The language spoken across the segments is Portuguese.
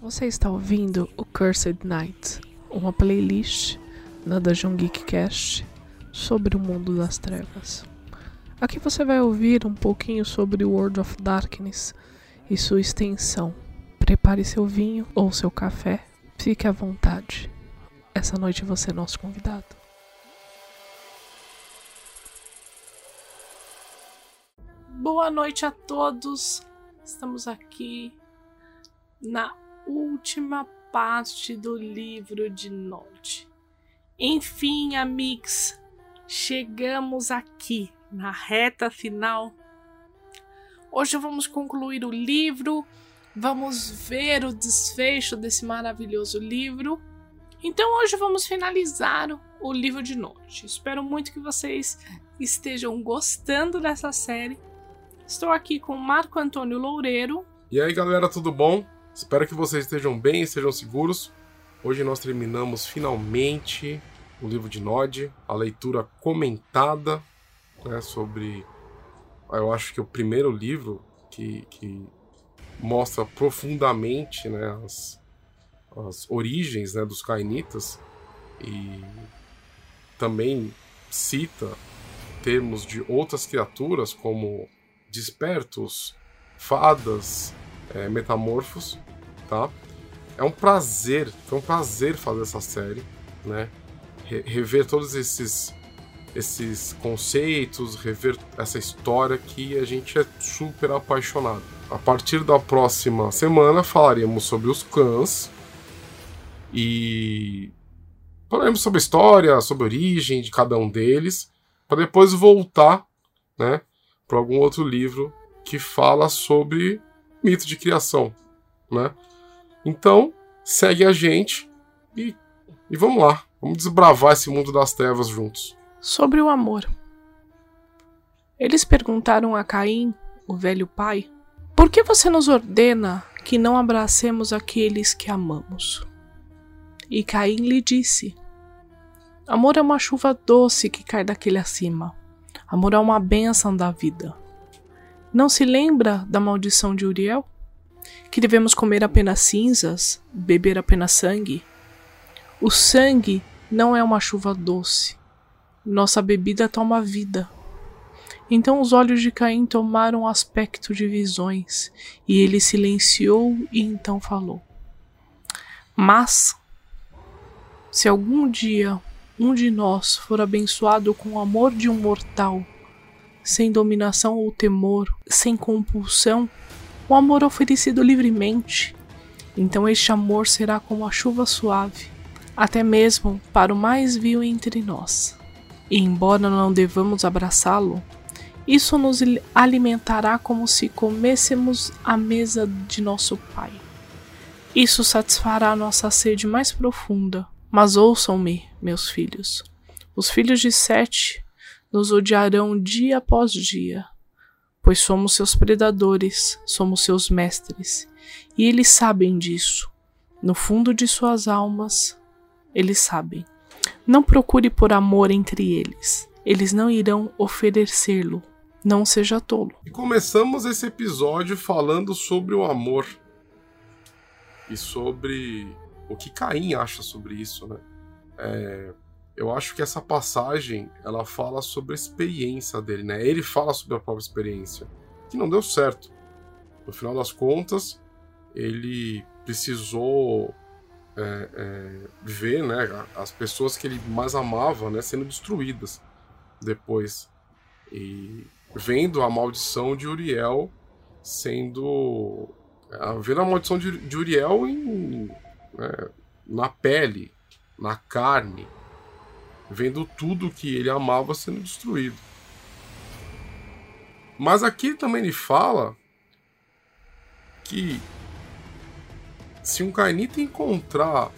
Você está ouvindo o Cursed Night, uma playlist da Dungeon Geek Cast sobre o mundo das trevas. Aqui você vai ouvir um pouquinho sobre World of Darkness e sua extensão. Prepare seu vinho ou seu café, fique à vontade. Essa noite você é nosso convidado. Boa noite a todos. Estamos aqui na última parte do livro de Nod. Enfim, amigos, chegamos aqui na reta final. Hoje vamos concluir o livro, vamos ver o desfecho desse maravilhoso livro. Então hoje vamos finalizar o livro de Nod. Espero muito que vocês estejam gostando dessa série. Estou aqui com Marco Antônio Loureiro. E aí, galera, tudo bom? Espero que vocês estejam bem e estejam seguros. Hoje nós terminamos finalmente o livro de Nod, a leitura comentada né, sobre. Eu acho que o primeiro livro que, que mostra profundamente né, as, as origens né, dos Cainitas e também cita termos de outras criaturas como despertos, fadas, é, metamorfos, tá? É um prazer, foi um prazer fazer essa série, né? Re rever todos esses esses conceitos, rever essa história que a gente é super apaixonado. A partir da próxima semana falaremos sobre os clãs e falaremos sobre a história, sobre a origem de cada um deles, para depois voltar, né, para algum outro livro que fala sobre mito de criação, né? Então, segue a gente e, e vamos lá. Vamos desbravar esse mundo das trevas juntos. Sobre o amor. Eles perguntaram a Caim, o velho pai, por que você nos ordena que não abracemos aqueles que amamos? E Caim lhe disse: Amor é uma chuva doce que cai daquele acima. Amor é uma bênção da vida. Não se lembra da maldição de Uriel? Que devemos comer apenas cinzas, beber apenas sangue? O sangue não é uma chuva doce. Nossa bebida toma vida. Então os olhos de Caim tomaram aspecto de visões, e ele silenciou e então falou: Mas, se algum dia um de nós for abençoado com o amor de um mortal, sem dominação ou temor, sem compulsão, o amor oferecido livremente. Então este amor será como a chuva suave, até mesmo para o mais vil entre nós. E embora não devamos abraçá-lo, isso nos alimentará como se comêssemos a mesa de nosso Pai. Isso satisfará nossa sede mais profunda. Mas ouçam-me, meus filhos. Os filhos de Sete nos odiarão dia após dia, pois somos seus predadores, somos seus mestres, e eles sabem disso. No fundo de suas almas, eles sabem. Não procure por amor entre eles, eles não irão oferecê-lo. Não seja tolo. E começamos esse episódio falando sobre o amor e sobre o que Caim acha sobre isso, né? É, eu acho que essa passagem ela fala sobre a experiência dele, né? Ele fala sobre a própria experiência, que não deu certo. No final das contas, ele precisou é, é, ver, né, as pessoas que ele mais amava, né, sendo destruídas depois e vendo a maldição de Uriel sendo vendo a maldição de, de Uriel em, né, na pele, na carne vendo tudo que ele amava sendo destruído. Mas aqui também ele fala que se um Kainita encontrar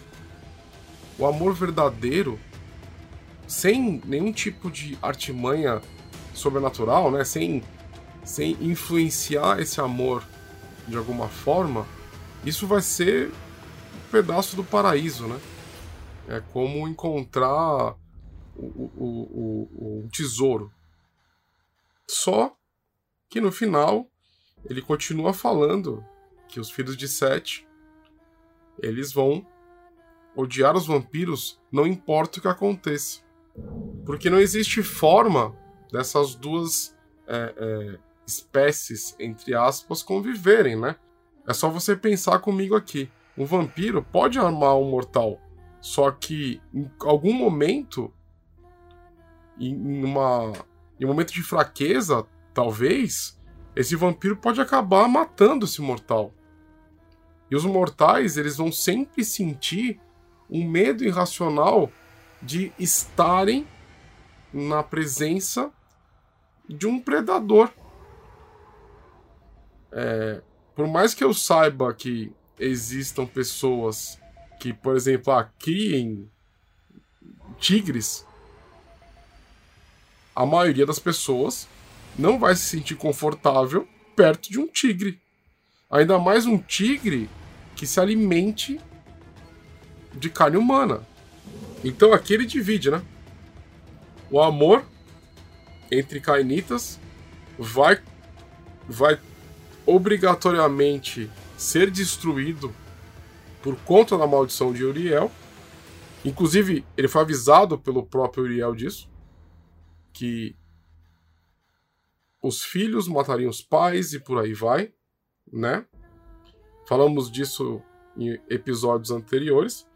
o amor verdadeiro sem nenhum tipo de artimanha sobrenatural, né, sem sem influenciar esse amor de alguma forma, isso vai ser um pedaço do paraíso, né? É como encontrar o, o, o, tesouro. Só que no final ele continua falando que os filhos de Sete eles vão odiar os vampiros, não importa o que aconteça. Porque não existe forma dessas duas é, é, espécies, entre aspas, conviverem, né? É só você pensar comigo aqui. Um vampiro pode armar um mortal, só que em algum momento, em, uma, em um momento de fraqueza, talvez, esse vampiro pode acabar matando esse mortal. E os mortais, eles vão sempre sentir um medo irracional de estarem na presença de um predador. É, por mais que eu saiba que existam pessoas que, por exemplo, ah, criem tigres, a maioria das pessoas não vai se sentir confortável perto de um tigre. Ainda mais um tigre que se alimente de carne humana. Então aqui ele divide, né? O amor entre cainitas vai vai obrigatoriamente ser destruído por conta da maldição de Uriel. Inclusive, ele foi avisado pelo próprio Uriel disso, que os filhos matariam os pais e por aí vai, né? Falamos disso em episódios anteriores.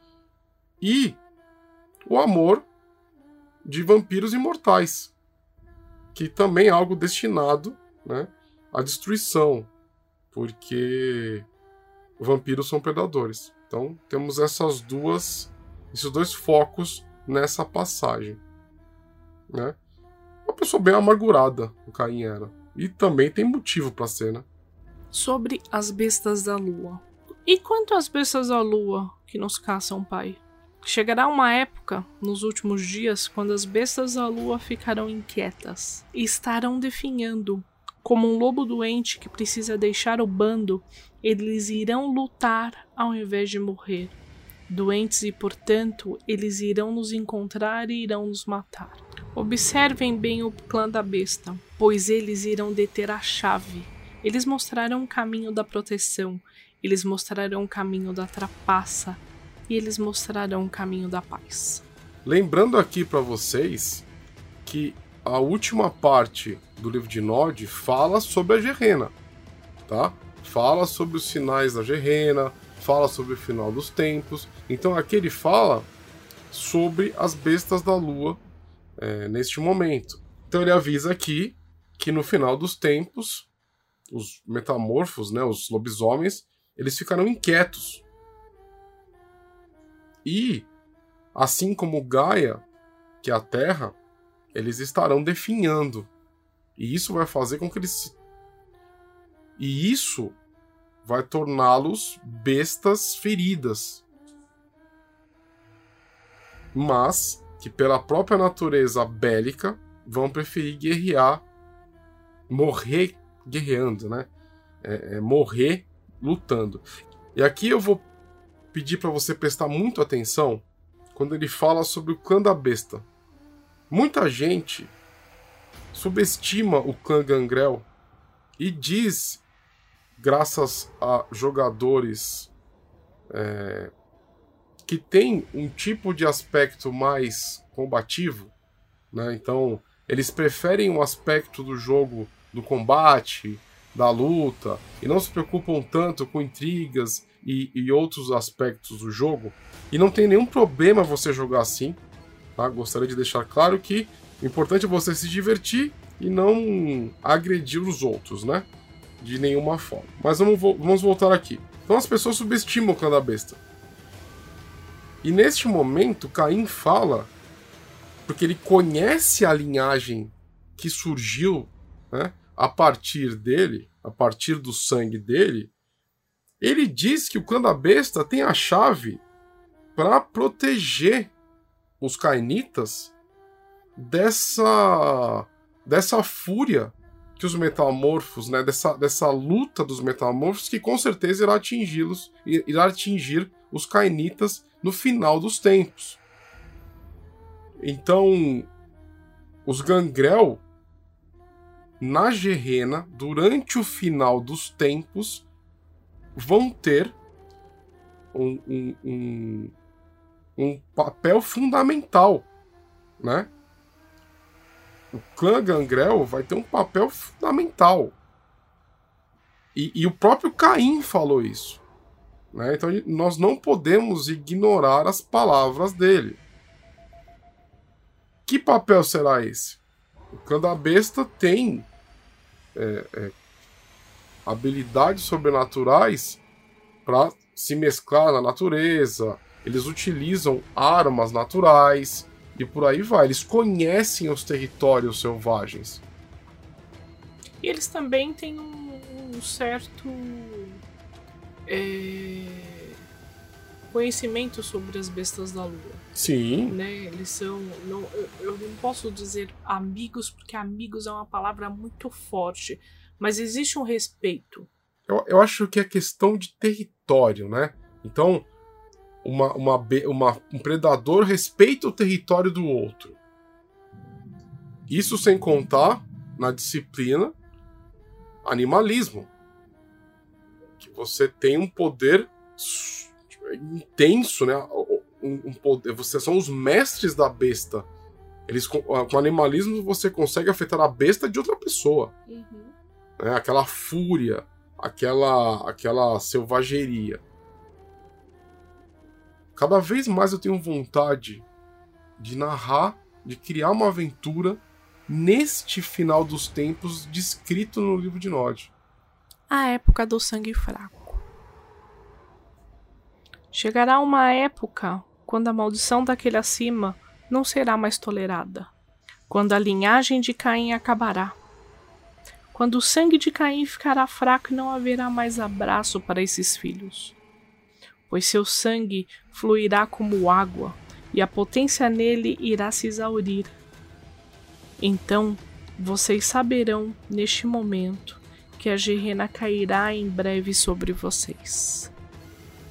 E o amor de vampiros imortais, que também é algo destinado, né, à destruição, porque vampiros são predadores. Então temos essas duas, esses dois focos nessa passagem, né? Uma pessoa bem amargurada, o Caim era, e também tem motivo para ser, né? Sobre as bestas da lua. E quanto às bestas da lua que nos caçam, pai? Chegará uma época, nos últimos dias, quando as bestas da lua ficarão inquietas e estarão definhando. Como um lobo doente que precisa deixar o bando, eles irão lutar ao invés de morrer. Doentes e, portanto, eles irão nos encontrar e irão nos matar. Observem bem o clã da besta, pois eles irão deter a chave. Eles mostrarão o caminho da proteção, eles mostrarão o caminho da trapaça, e eles mostrarão o caminho da paz. Lembrando aqui para vocês que a última parte do livro de Nod fala sobre a Gerena, tá? Fala sobre os sinais da Gerena, fala sobre o final dos tempos. Então aqui ele fala sobre as bestas da lua é, neste momento. Então ele avisa aqui que no final dos tempos os metamorfos, né, os lobisomens, eles ficarão inquietos e, assim como Gaia, que é a Terra, eles estarão definhando. E isso vai fazer com que eles. Se... E isso vai torná-los bestas feridas. Mas que, pela própria natureza bélica, vão preferir guerrear, morrer guerreando, né? É, é morrer lutando. E aqui eu vou pedir para você prestar muito atenção quando ele fala sobre o clã da besta. Muita gente subestima o clã Gangrel e diz, graças a jogadores é, que tem um tipo de aspecto mais combativo, né? então eles preferem o aspecto do jogo do combate, da luta, e não se preocupam tanto com intrigas e, e, outros aspectos do jogo. E não tem nenhum problema você jogar assim. Tá? Gostaria de deixar claro que o importante é você se divertir e não agredir os outros, né? De nenhuma forma. Mas vamos, vamos voltar aqui. Então as pessoas subestimam o da besta. E neste momento, Caim fala, porque ele conhece a linhagem que surgiu né, a partir dele, a partir do sangue dele, ele diz que o clã da besta tem a chave para proteger os cainitas dessa dessa fúria que os metamorfos, né, dessa, dessa luta dos metamorfos que com certeza irá atingi-los, irá atingir os cainitas no final dos tempos. Então, os gangrel na Gerena, durante o final dos tempos, vão ter um, um, um, um papel fundamental, né? O clã Gangrel vai ter um papel fundamental. E, e o próprio Caim falou isso. Né? Então nós não podemos ignorar as palavras dele. Que papel será esse? O clã da besta tem é, é, habilidades sobrenaturais para se mesclar na natureza. Eles utilizam armas naturais e por aí vai. Eles conhecem os territórios selvagens. E eles também têm um, um certo é, conhecimento sobre as bestas da lua. Sim. Né? Eles são. Não, eu, eu não posso dizer amigos, porque amigos é uma palavra muito forte. Mas existe um respeito. Eu, eu acho que é questão de território, né? Então, uma, uma, uma, um predador respeita o território do outro. Isso sem contar na disciplina animalismo. Que você tem um poder intenso, né? Um, um poder, vocês são os mestres da besta. Eles, com, com animalismo você consegue afetar a besta de outra pessoa. Uhum. Né? Aquela fúria, aquela, aquela selvageria. Cada vez mais eu tenho vontade de narrar, de criar uma aventura neste final dos tempos descrito no livro de Nod. A época do sangue fraco. Chegará uma época quando a maldição daquele acima não será mais tolerada, quando a linhagem de Caim acabará, quando o sangue de Caim ficará fraco e não haverá mais abraço para esses filhos, pois seu sangue fluirá como água e a potência nele irá se exaurir então vocês saberão neste momento que a Gerena cairá em breve sobre vocês.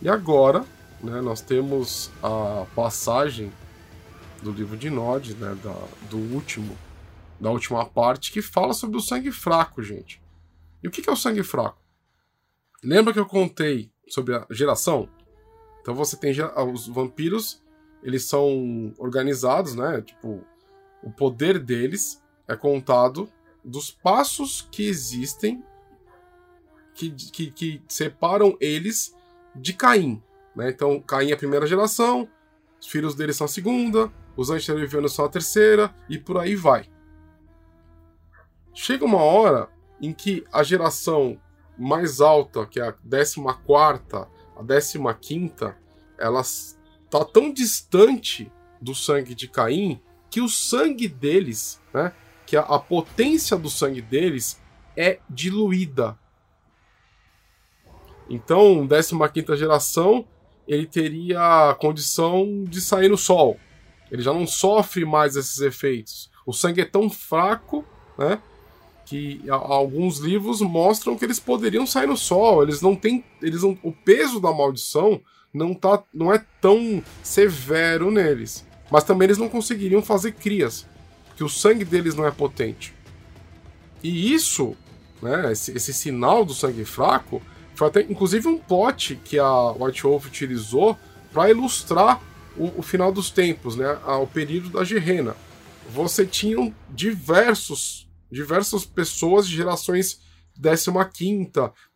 E agora, né, nós temos a passagem do livro de Nod, né, da, do último, da última parte, que fala sobre o sangue fraco, gente. E o que é o sangue fraco? Lembra que eu contei sobre a geração? Então você tem os vampiros, eles são organizados, né? Tipo, o poder deles é contado dos passos que existem que, que, que separam eles de Caim. Né? Então, Caim é a primeira geração, os filhos dele são a segunda, os antediluvianos são a terceira, e por aí vai. Chega uma hora em que a geração mais alta, que é a 14, a 15, ela está tão distante do sangue de Caim que o sangue deles, né, que a, a potência do sangue deles é diluída. Então, 15 geração, ele teria a condição de sair no sol. Ele já não sofre mais esses efeitos. O sangue é tão fraco, né, que alguns livros mostram que eles poderiam sair no sol. Eles não têm, eles não, o peso da maldição não tá, não é tão severo neles. Mas também eles não conseguiriam fazer crias, porque o sangue deles não é potente. E isso, né, esse, esse sinal do sangue fraco, foi até inclusive um plot que a White Wolf utilizou para ilustrar o, o, final dos tempos, né, o período da Gerena. Você tinha diversos, diversas pessoas de gerações 15,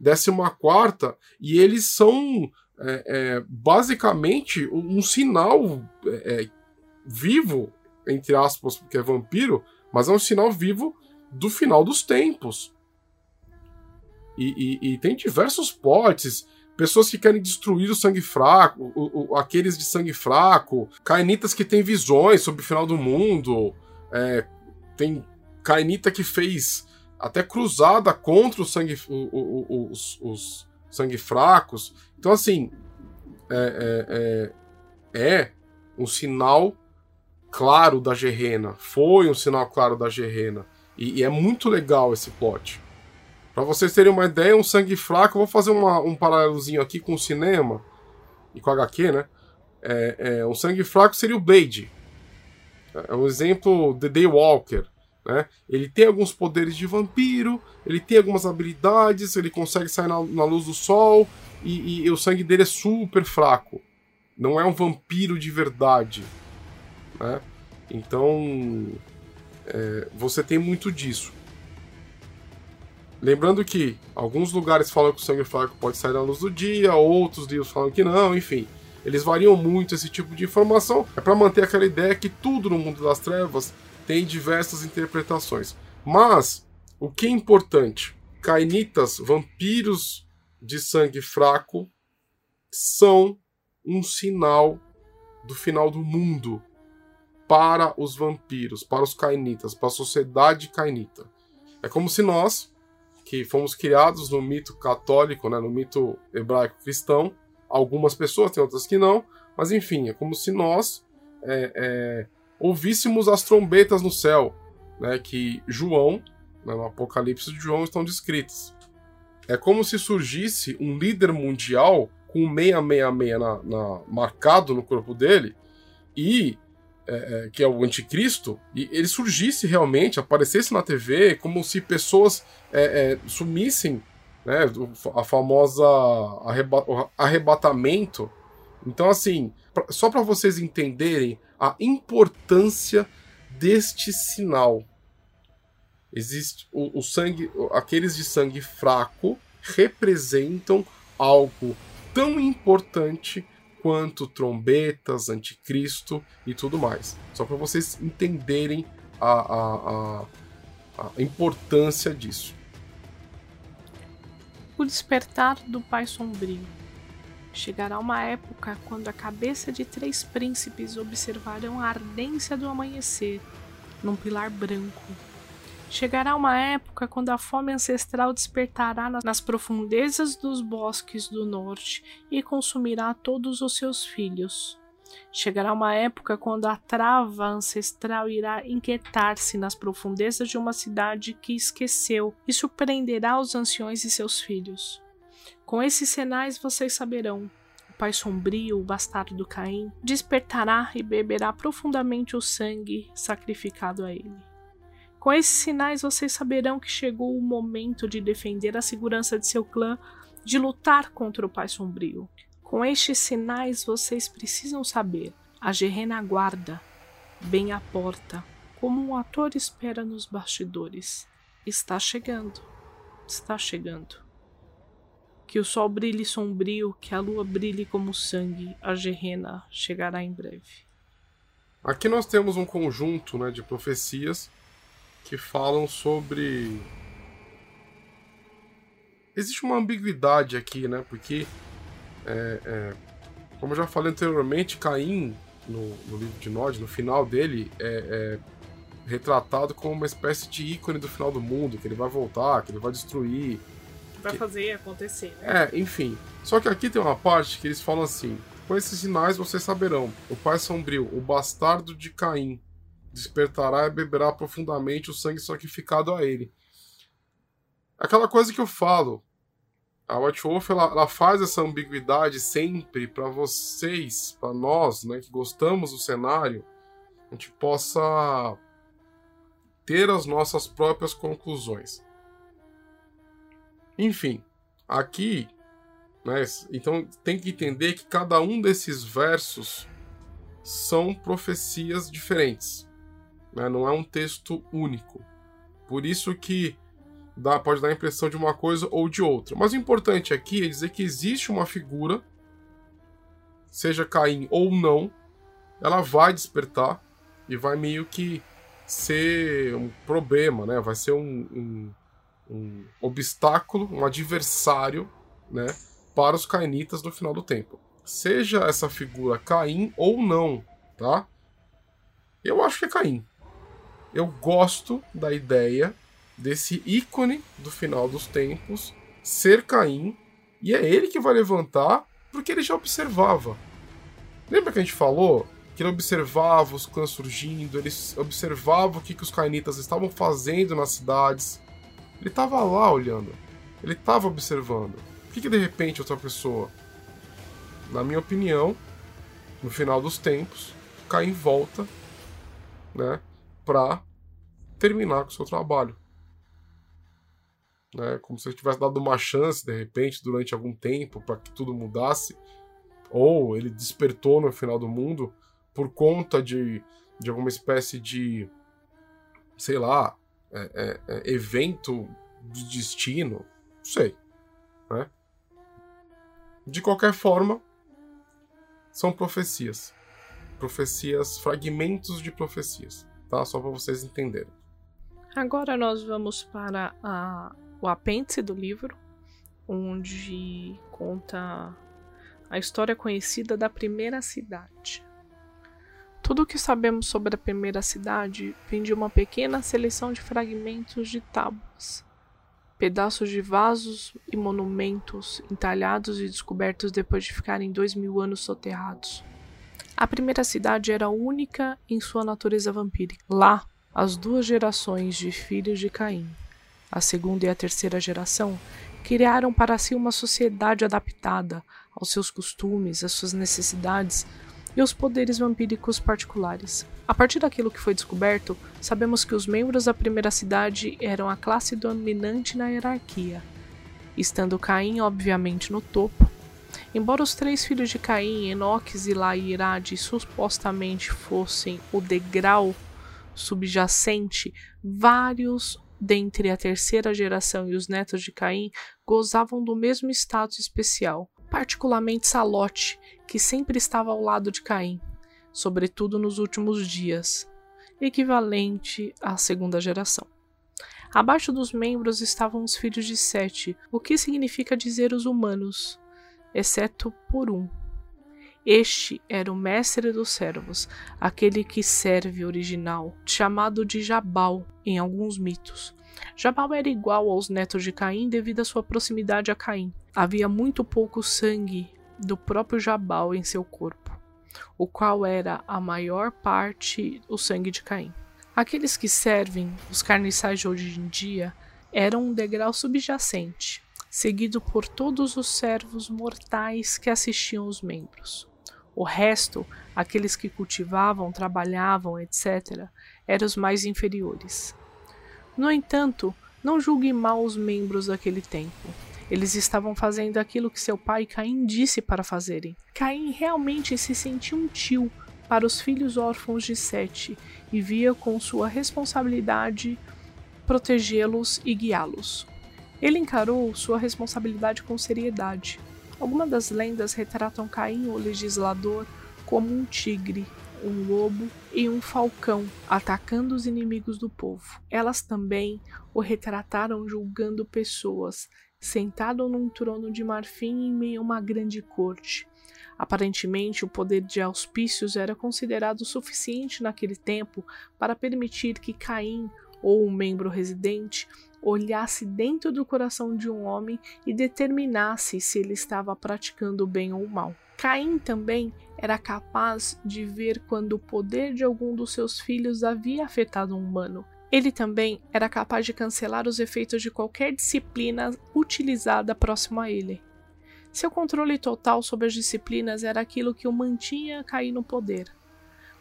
14, e eles são é, é, basicamente um, sinal é, é vivo, entre aspas, porque é vampiro, mas é um sinal vivo do final dos tempos. E, e, e tem diversos potes, pessoas que querem destruir o sangue fraco, o, o, aqueles de sangue fraco, cainitas que têm visões sobre o final do mundo, é, tem cainita que fez até cruzada contra o sangue, o, os, os, sangue fracos. Então, assim, é, é, é, é um sinal claro da Gerena. Foi um sinal claro da Gerena. E, e é muito legal esse plot. Para vocês terem uma ideia, um sangue fraco, vou fazer uma, um paralelozinho aqui com o cinema e com a HQ, né? É, é, um sangue fraco seria o Blade. É um exemplo The Daywalker. Né? Ele tem alguns poderes de vampiro, ele tem algumas habilidades, ele consegue sair na, na luz do sol, e, e, o sangue dele é super fraco. Não é um vampiro de verdade. Né? Então, é, você tem muito disso. Lembrando que alguns lugares falam que o sangue fraco pode sair na luz do dia, outros livros falam que não, enfim. Eles variam muito esse tipo de informação. É para manter aquela ideia que tudo no mundo das trevas tem diversas interpretações. Mas o que é importante? Cainitas, vampiros de sangue fraco, são um sinal do final do mundo para os vampiros, para os cainitas, para a sociedade cainita. É como se nós, que fomos criados no mito católico, né, no mito hebraico cristão, algumas pessoas, tem outras que não, mas enfim, é como se nós é, é, ouvíssemos as trombetas no céu, né, que João, né, no Apocalipse de João, estão descritas. É como se surgisse um líder mundial com 666 na, na, marcado no corpo dele e é, é, que é o anticristo, e ele surgisse realmente, aparecesse na TV, como se pessoas é, é, sumissem, né, a famosa arreba arrebatamento. Então, assim, pra, só para vocês entenderem a importância deste sinal. Existe o, o sangue, aqueles de sangue fraco representam algo tão importante quanto trombetas, anticristo e tudo mais. Só para vocês entenderem a, a, a, a, importância disso. O despertar do Pai Sombrio. Chegará uma época quando a cabeça de três príncipes observarão a ardência do amanhecer num pilar branco Chegará uma época quando a fome ancestral despertará nas profundezas dos bosques do norte e consumirá todos os seus filhos. Chegará uma época quando a trava ancestral irá inquietar-se nas profundezas de uma cidade que esqueceu e surpreenderá os anciões e seus filhos. Com esses sinais vocês saberão. O pai sombrio, o bastardo do Caim, despertará e beberá profundamente o sangue sacrificado a ele. Com esses sinais, vocês saberão que chegou o momento de defender a segurança de seu clã, de lutar contra o Pai Sombrio. Com estes sinais, vocês precisam saber: a Gerena aguarda, bem à porta, como um ator espera nos bastidores. Está chegando, está chegando. Que o sol brilhe sombrio, que a lua brilhe como sangue, a Gerena chegará em breve. Aqui nós temos um conjunto né, de profecias que falam sobre. Existe uma ambiguidade aqui, né? Porque, é, é, como eu já falei anteriormente, Caim, no, no livro de Nod, no final dele, é, é retratado como uma espécie de ícone do final do mundo, que ele vai voltar, que ele vai destruir. Vai fazer acontecer, né? É, enfim. Só que aqui tem uma parte que eles falam assim: com esses sinais vocês saberão, o pai sombrio, o bastardo de Caim, despertará e beberá profundamente o sangue sacrificado a ele. Aquela coisa que eu falo, a White Wolf ela, ela faz essa ambiguidade sempre para vocês, para nós, né, que gostamos do cenário, a gente possa ter as nossas próprias conclusões. Enfim, aqui, né, então tem que entender que cada um desses versos são profecias diferentes. Né? Não é um texto único. Por isso que dá, pode dar a impressão de uma coisa ou de outra. Mas o importante aqui é dizer que existe uma figura, seja Caim ou não, ela vai despertar e vai meio que ser um problema, né? Vai ser um, um, um obstáculo, um adversário, né? Para os cainitas no final do tempo. Seja essa figura Caim ou não, tá? Eu acho que é Caim eu gosto da ideia desse ícone do final dos tempos ser Caim, e é ele que vai levantar porque ele já observava. Lembra que a gente falou que ele observava os clãs surgindo, ele observava o que, que os cainitas estavam fazendo nas cidades. Ele estava lá olhando, ele estava observando. Por que, que de repente outra pessoa? Na minha opinião, no final dos tempos, Caim volta, né, para terminar com o seu trabalho. né? Como se ele tivesse dado uma chance de repente durante algum tempo para que tudo mudasse, ou ele despertou no final do mundo por conta de, de alguma espécie de, sei lá, é, é, é, evento de destino, não sei, né? De qualquer forma, são profecias, profecias, fragmentos de profecias, tá? Só para vocês entenderem. Agora nós vamos para a, o apêndice do livro, onde conta a história conhecida da primeira cidade. Tudo o que sabemos sobre a primeira cidade vem de uma pequena seleção de fragmentos de tábuas, pedaços de vasos e monumentos entalhados e descobertos depois de ficarem dois mil anos soterrados. A primeira cidade era única em sua natureza vampírica. Lá, as duas gerações de filhos de Caim, a segunda e a terceira geração, criaram para si uma sociedade adaptada aos seus costumes, às suas necessidades e os poderes vampíricos particulares. A partir daquilo que foi descoberto, sabemos que os membros da primeira cidade eram a classe dominante na hierarquia, estando Caim obviamente no topo. Embora os três filhos de Caim, Enoques e Lairade, supostamente fossem o degrau subjacente, vários dentre a terceira geração e os netos de Caim gozavam do mesmo status especial, particularmente Salote, que sempre estava ao lado de Caim, sobretudo nos últimos dias, equivalente à segunda geração. Abaixo dos membros estavam os filhos de Sete, o que significa dizer os humanos, exceto por um. Este era o mestre dos servos, aquele que serve original, chamado de Jabal em alguns mitos. Jabal era igual aos netos de Caim devido à sua proximidade a Caim. Havia muito pouco sangue do próprio Jabal em seu corpo, o qual era a maior parte o sangue de Caim. Aqueles que servem os carniçais de hoje em dia eram um degrau subjacente, seguido por todos os servos mortais que assistiam os membros. O resto, aqueles que cultivavam, trabalhavam, etc., eram os mais inferiores. No entanto, não julgue mal os membros daquele tempo. Eles estavam fazendo aquilo que seu pai Caim disse para fazerem. Caim realmente se sentia um tio para os filhos órfãos de Sete e via com sua responsabilidade protegê-los e guiá-los. Ele encarou sua responsabilidade com seriedade. Algumas das lendas retratam Caim, o legislador, como um tigre um lobo e um falcão atacando os inimigos do povo. Elas também o retrataram julgando pessoas, sentado num trono de marfim em meio a uma grande corte. Aparentemente, o poder de auspícios era considerado suficiente naquele tempo para permitir que Caim, ou um membro residente, olhasse dentro do coração de um homem e determinasse se ele estava praticando bem ou mal. Caim também era capaz de ver quando o poder de algum dos seus filhos havia afetado um humano. Ele também era capaz de cancelar os efeitos de qualquer disciplina utilizada próximo a ele. Seu controle total sobre as disciplinas era aquilo que o mantinha cair no poder,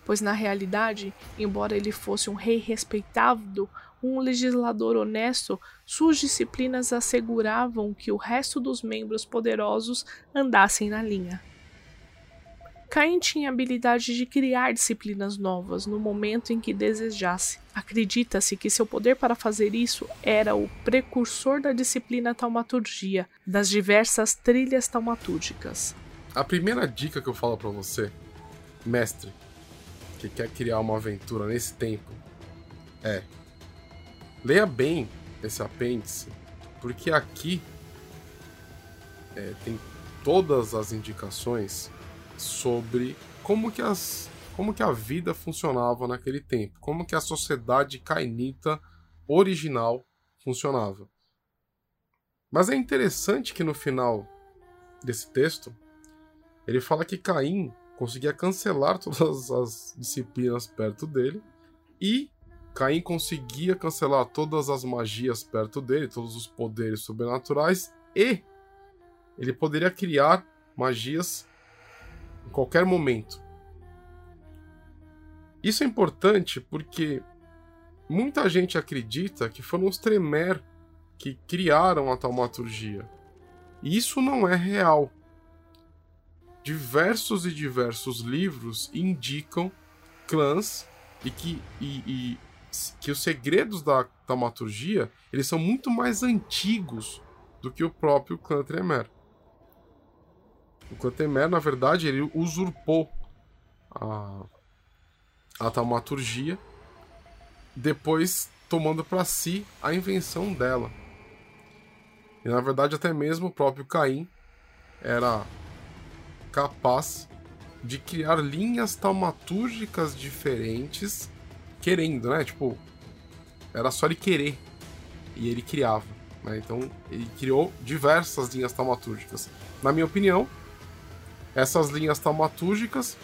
pois na realidade, embora ele fosse um rei respeitado, um legislador honesto, suas disciplinas asseguravam que o resto dos membros poderosos andassem na linha. Caim tinha a habilidade de criar disciplinas novas no momento em que desejasse. Acredita-se que seu poder para fazer isso era o precursor da disciplina taumaturgia, das diversas trilhas taumatúrgicas. A primeira dica que eu falo para você, mestre, que quer criar uma aventura nesse tempo, é leia bem esse apêndice, porque aqui é, tem todas as indicações sobre como que as como que a vida funcionava naquele tempo, como que a sociedade cainita original funcionava. Mas é interessante que no final desse texto ele fala que Caim conseguia cancelar todas as disciplinas perto dele e Caim conseguia cancelar todas as magias perto dele, todos os poderes sobrenaturais e ele poderia criar magias em qualquer momento. Isso é importante porque muita gente acredita que foram os Tremer que criaram a taumaturgia. E isso não é real. Diversos e diversos livros indicam clãs e que, e, e, que os segredos da taumaturgia eles são muito mais antigos do que o próprio clã Tremer. O clã na verdade, ele usurpou a, a taumaturgia, depois tomando para si a invenção dela. E na verdade, até mesmo o próprio Caim era capaz de criar linhas taumatúrgicas diferentes, querendo, né? Tipo, era só ele querer e ele criava. Né? Então, ele criou diversas linhas taumatúrgicas. Na minha opinião, essas linhas taumatúrgicas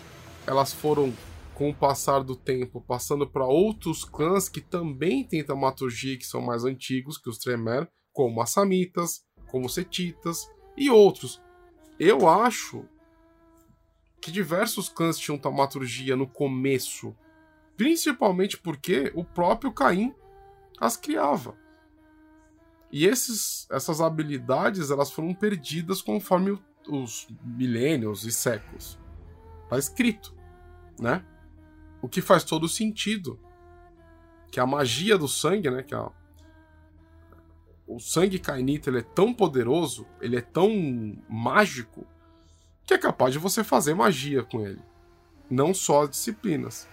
elas foram com o passar do tempo passando para outros clãs que também têm taumaturgia que são mais antigos que os Tremer, como as Samitas, como os Setitas e outros. Eu acho que diversos clãs tinham taumaturgia no começo, principalmente porque o próprio Caim as criava. E esses, essas habilidades elas foram perdidas conforme os milênios e séculos. Tá escrito, né? O que faz todo sentido. Que a magia do sangue, né? Que a... o sangue cainita ele é tão poderoso, ele é tão mágico, que é capaz de você fazer magia com ele. Não só disciplinas.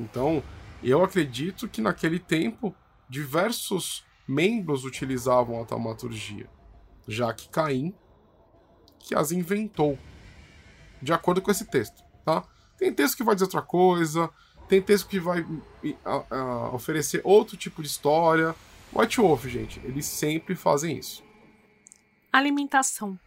Então, eu acredito que naquele tempo, diversos membros utilizavam a taumaturgia, já que Caim que as inventou de acordo com esse texto, tá? Tem texto que vai dizer outra coisa, tem texto que vai a, a, oferecer outro tipo de história. White Wolf, gente, eles sempre fazem isso. Alimentação.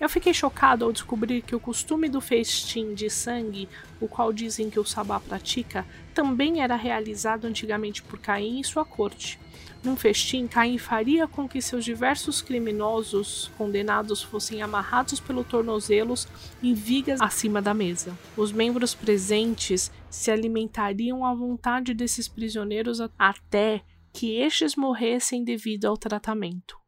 Eu fiquei chocado ao descobrir que o costume do festim de sangue, o qual dizem que o Sabá pratica, também era realizado antigamente por Caim e sua corte. Num festim, Caim faria com que seus diversos criminosos condenados fossem amarrados pelos tornozelos em vigas acima da mesa. Os membros presentes se alimentariam à vontade desses prisioneiros até que estes morressem devido ao tratamento.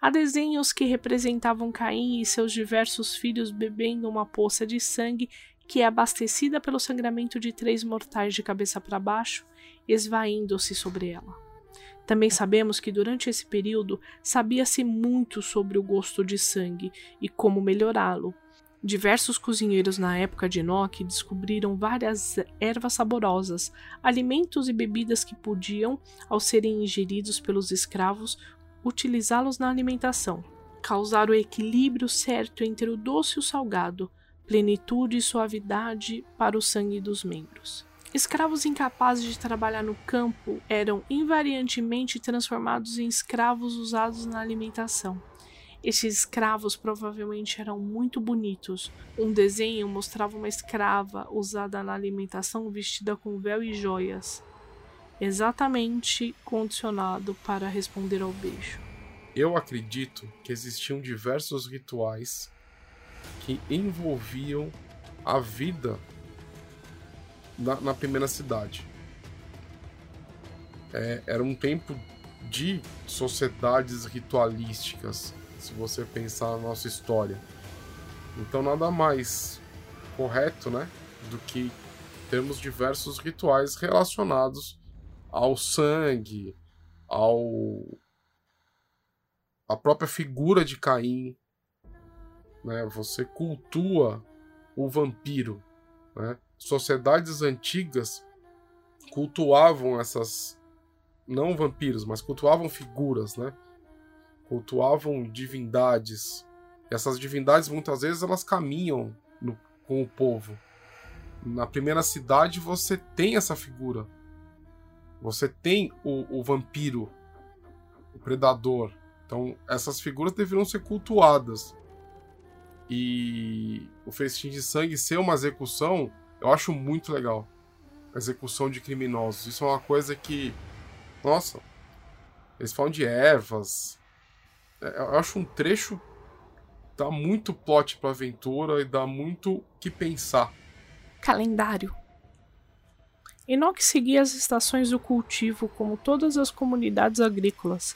Há desenhos que representavam Caim e seus diversos filhos bebendo uma poça de sangue que é abastecida pelo sangramento de três mortais de cabeça para baixo, esvaindo-se sobre ela. Também sabemos que durante esse período sabia-se muito sobre o gosto de sangue e como melhorá-lo. Diversos cozinheiros na época de Enoch descobriram várias ervas saborosas, alimentos e bebidas que podiam, ao serem ingeridos pelos escravos, utilizá-los na alimentação, causar o equilíbrio certo entre o doce e o salgado, plenitude e suavidade para o sangue dos membros. Escravos incapazes de trabalhar no campo eram invariantemente transformados em escravos usados na alimentação. Estes escravos provavelmente eram muito bonitos. Um desenho mostrava uma escrava usada na alimentação vestida com véu e joias, exatamente condicionado para responder ao beijo. Eu acredito que existiam diversos rituais que envolviam a vida na, na primeira cidade. É, era um tempo de sociedades ritualísticas, se você pensar na nossa história. Então nada mais correto, né, do que termos diversos rituais relacionados ao sangue, ao a própria figura de Caim, né? Você cultua o vampiro, né? sociedades antigas cultuavam essas não vampiros, mas cultuavam figuras, né? Cultuavam divindades. Essas divindades muitas vezes elas caminham no, com o povo. Na primeira cidade você tem essa figura. Você tem o, o vampiro, o predador. Então essas figuras deveriam ser cultuadas. E o festim de sangue ser uma execução eu acho muito legal. A execução de criminosos. Isso é uma coisa que. Nossa. Eles falam de ervas. É, eu acho um trecho. Dá muito plot pra aventura e dá muito que pensar. Calendário. Enoch seguia as estações do cultivo como todas as comunidades agrícolas.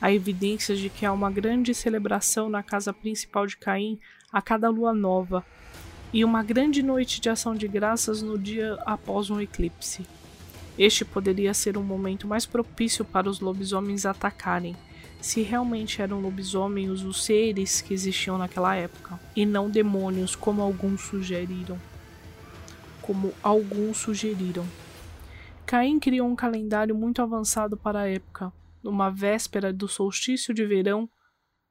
Há evidências de que há uma grande celebração na casa principal de Caim a cada lua nova e uma grande noite de ação de graças no dia após um eclipse. Este poderia ser um momento mais propício para os lobisomens atacarem, se realmente eram lobisomens os seres que existiam naquela época, e não demônios como alguns sugeriram. Como alguns sugeriram. Caim criou um calendário muito avançado para a época. Numa véspera do solstício de verão,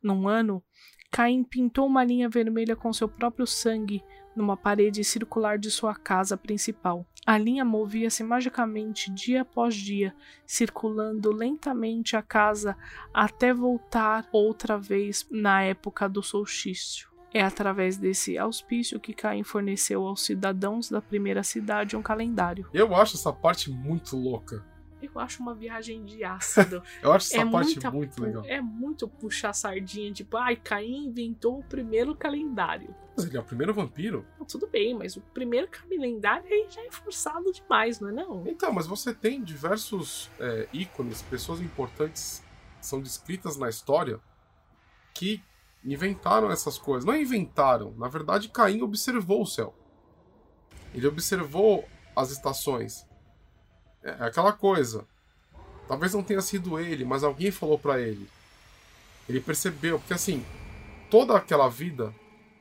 num ano, Caim pintou uma linha vermelha com seu próprio sangue numa parede circular de sua casa principal. A linha movia-se magicamente dia após dia, circulando lentamente a casa até voltar outra vez na época do solstício. É através desse auspício que Caim forneceu aos cidadãos da primeira cidade um calendário. Eu acho essa parte muito louca. Eu acho uma viagem de ácido. Eu acho essa é parte muita muito legal. É muito puxar sardinha, tipo, ai, Caim inventou o primeiro calendário. Mas ele é o primeiro vampiro? Não, tudo bem, mas o primeiro calendário aí já é forçado demais, não é não? Então, mas você tem diversos é, ícones, pessoas importantes que são descritas na história que inventaram essas coisas. Não inventaram, na verdade, Caim observou o céu. Ele observou as estações. É é aquela coisa. Talvez não tenha sido ele, mas alguém falou pra ele. Ele percebeu, porque assim, toda aquela vida.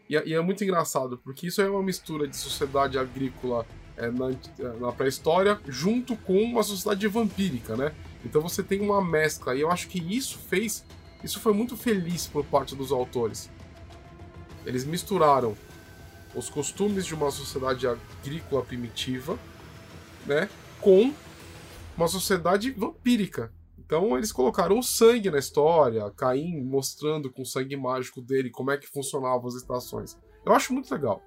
E é, e é muito engraçado, porque isso é uma mistura de sociedade agrícola é, na, na pré-história, junto com uma sociedade vampírica, né? Então você tem uma mescla, e eu acho que isso fez. Isso foi muito feliz por parte dos autores. Eles misturaram os costumes de uma sociedade agrícola primitiva, né? Com uma sociedade vampírica. Então eles colocaram o sangue na história, Caim mostrando com o sangue mágico dele como é que funcionavam as estações. Eu acho muito legal.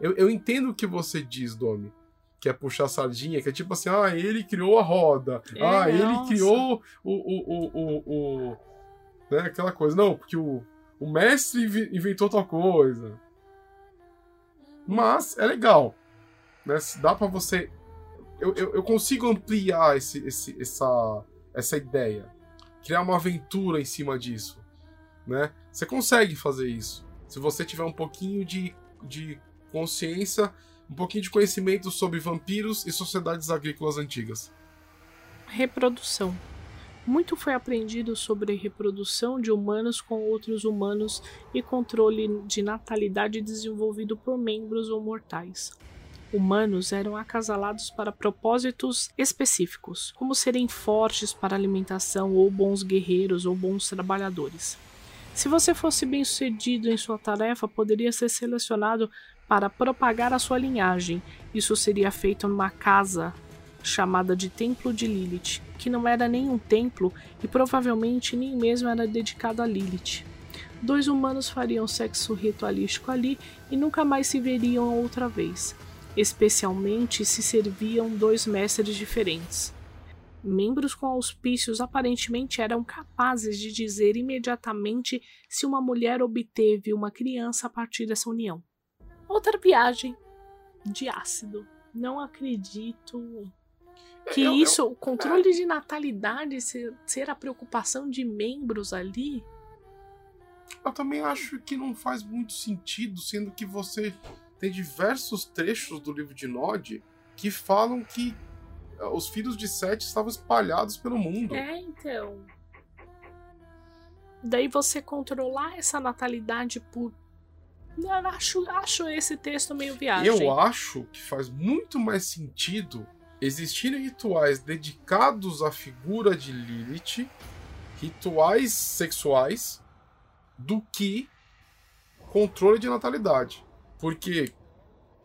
Eu, eu entendo o que você diz, Domi, que é puxar sardinha, que é tipo assim, ah, ele criou a roda, É, ah, ele criou o, o, o, o, o- né, aquela coisa. Não, porque o, o mestre inventou tal coisa. Mas é legal, né? Dá pra você, eu, eu, eu consigo ampliar esse, esse, essa, essa ideia, criar uma aventura em cima disso, né? Você consegue fazer isso se você tiver um pouquinho de, de consciência, um pouquinho de conhecimento sobre vampiros e sociedades agrícolas antigas. Reprodução. Muito foi aprendido sobre reprodução de humanos com outros humanos e controle de natalidade desenvolvido por membros ou mortais. Humanos eram acasalados para propósitos específicos, como serem fortes para alimentação ou bons guerreiros ou bons trabalhadores. Se você fosse bem sucedido em sua tarefa, poderia ser selecionado para propagar a sua linhagem. Isso seria feito numa casa chamada de Templo de Lilith, que não era nem um templo e provavelmente nem mesmo era dedicado a Lilith. Dois humanos fariam sexo ritualístico ali e nunca mais se veriam outra vez, especialmente se serviam dois mestres diferentes. Membros com auspícios aparentemente eram capazes de dizer imediatamente se uma mulher obteve uma criança a partir dessa união. Outra viagem de ácido. Não acredito que Eu- eu- isso, o controle de natalidade ser, ser a preocupação de membros ali. Eu também acho que não faz muito sentido, sendo que você tem diversos trechos do livro de Nod que falam que eh, os filhos de Sete estavam espalhados pelo mundo. É, então. Daí você controlar essa natalidade por. Eu acho, acho esse texto meio viagem. Eu acho que faz muito mais sentido existirem rituais dedicados à figura de Lilith, rituais sexuais, do que controle de natalidade. Porque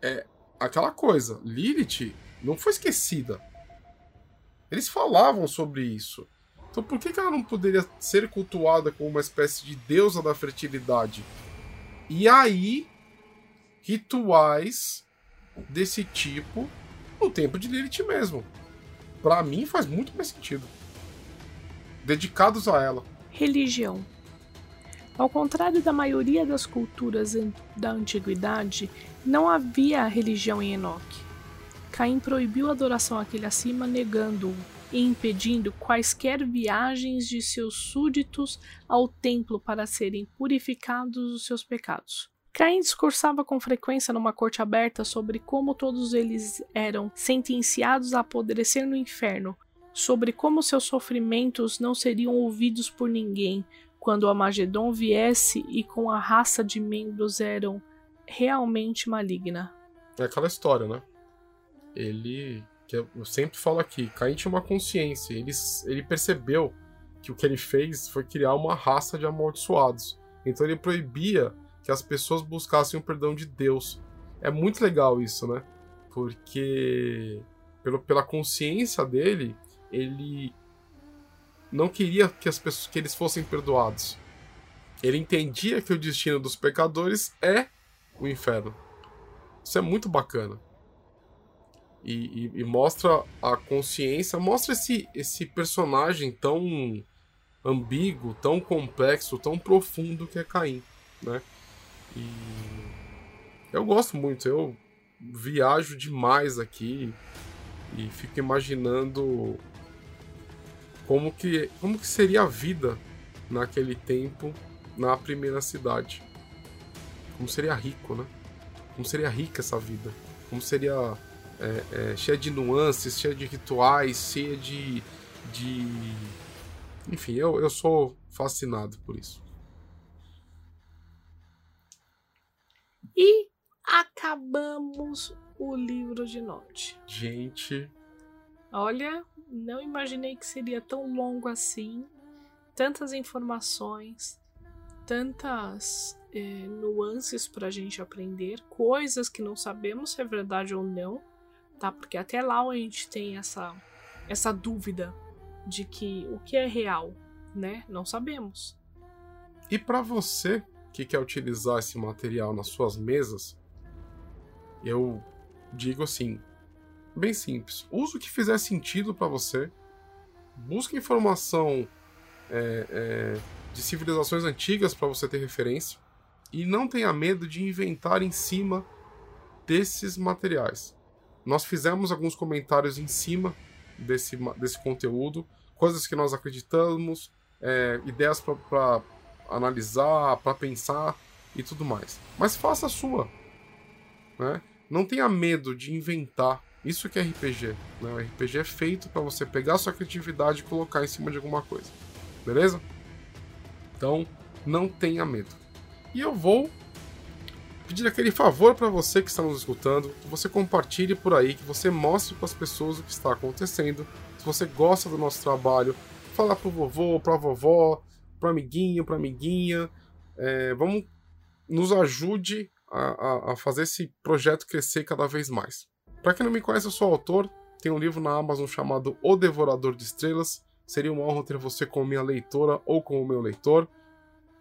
é aquela coisa, Lilith não foi esquecida. Eles falavam sobre isso. Então por que que ela não poderia ser cultuada como uma espécie de deusa da fertilidade? E aí, rituais desse tipo no tempo de Lilith mesmo. Pra mim faz muito mais sentido. Dedicados a ela. Religião. Ao contrário da maioria das culturas da antiguidade, não havia religião em Enoque. Caim proibiu a adoração àquele acima, negando-o. e impedindo quaisquer viagens de seus súditos ao templo para serem purificados dos seus pecados. Caim discursava com frequência numa corte aberta sobre como todos eles eram sentenciados a apodrecer no inferno, sobre como seus sofrimentos não seriam ouvidos por ninguém quando o Amagedon viesse e com a raça de membros eram realmente maligna. É aquela história, né? Ele, que eu sempre falo aqui, Caim tinha uma consciência, ele, ele percebeu que o que ele fez foi criar uma raça de amaldiçoados. Então ele proibia que as pessoas buscassem o perdão de Deus. É muito legal isso, né? Porque pelo, pela consciência dele, ele não queria que as pessoas que eles fossem perdoados. Ele entendia que o destino dos pecadores é o inferno. Isso é muito bacana. E, e, e, mostra a consciência, mostra esse, esse personagem tão ambíguo, tão complexo, tão profundo que é Caim, né? E eu gosto muito, eu viajo demais aqui e fico imaginando como que, como que seria a vida naquele tempo na primeira cidade. Como seria rico, né? Como seria rica essa vida. Como seria é, é, cheia de nuances, cheia de rituais, cheia de. de... Enfim, eu, eu sou fascinado por isso. E acabamos o livro de Note. Gente. Olha, não imaginei que seria tão longo assim. Tantas informações, tantas é, nuances para a gente aprender, coisas que não sabemos se é verdade ou não, tá? Porque até lá a gente tem essa, essa dúvida de que o que é real, né? Não sabemos. E para você que quer utilizar esse material nas suas mesas, eu digo assim, bem simples. Use o que fizer sentido para você. Busque informação é, é, de civilizações antigas para você ter referência. E não tenha medo de inventar em cima desses materiais. Nós fizemos alguns comentários em cima desse, desse conteúdo, coisas que nós acreditamos, é, ideias para analisar, para pensar e tudo mais. Mas faça a sua. Né? Não tenha medo de inventar. Isso que é RPG. Né? O RPG é feito para você pegar sua criatividade e colocar em cima de alguma coisa. Beleza? Então, não tenha medo. E eu vou pedir aquele favor para você que está nos escutando, que você compartilhe por aí, que você mostre para as pessoas o que está acontecendo. Se você gosta do nosso trabalho, fala pro vovô, pra vovó, pro amiguinho, pra amiguinha. É, vamos nos ajude a, a, a, fazer esse projeto crescer cada vez mais. Para quem não me conhece, eu sou autor. Tem um livro na Amazon chamado O Devorador de Estrelas. Seria uma honra ter você como minha leitora ou como meu leitor.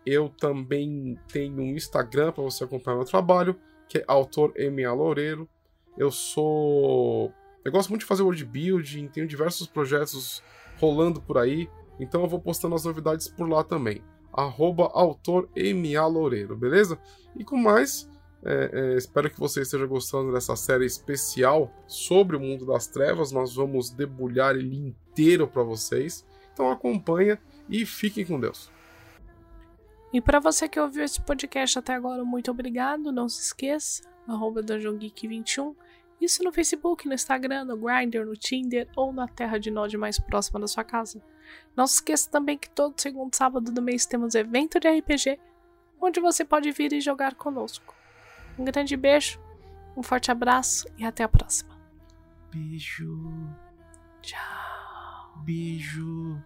Eu também tenho um Instagram para você acompanhar meu trabalho, que é autor MA Loureiro. Eu sou. Eu gosto muito de fazer word building, tenho diversos projetos rolando por aí. Então eu vou postando as novidades por lá também. Arroba autor MA Loureiro, beleza? E com mais, é, é, espero que você esteja gostando dessa série especial sobre o mundo das trevas. Nós vamos debulhar ele inteiro para vocês. Então acompanha e fiquem com Deus. E para você que ouviu esse podcast até agora, muito obrigado. Não se esqueça, arroba 21 Isso no Facebook, no Instagram, no Grindr, no Tinder ou na terra de Node mais próxima da sua casa. Não se esqueça também que todo segundo sábado do mês temos evento de RPG, onde você pode vir e jogar conosco. Um grande beijo, um forte abraço e até a próxima. Beijo. Tchau. Beijo.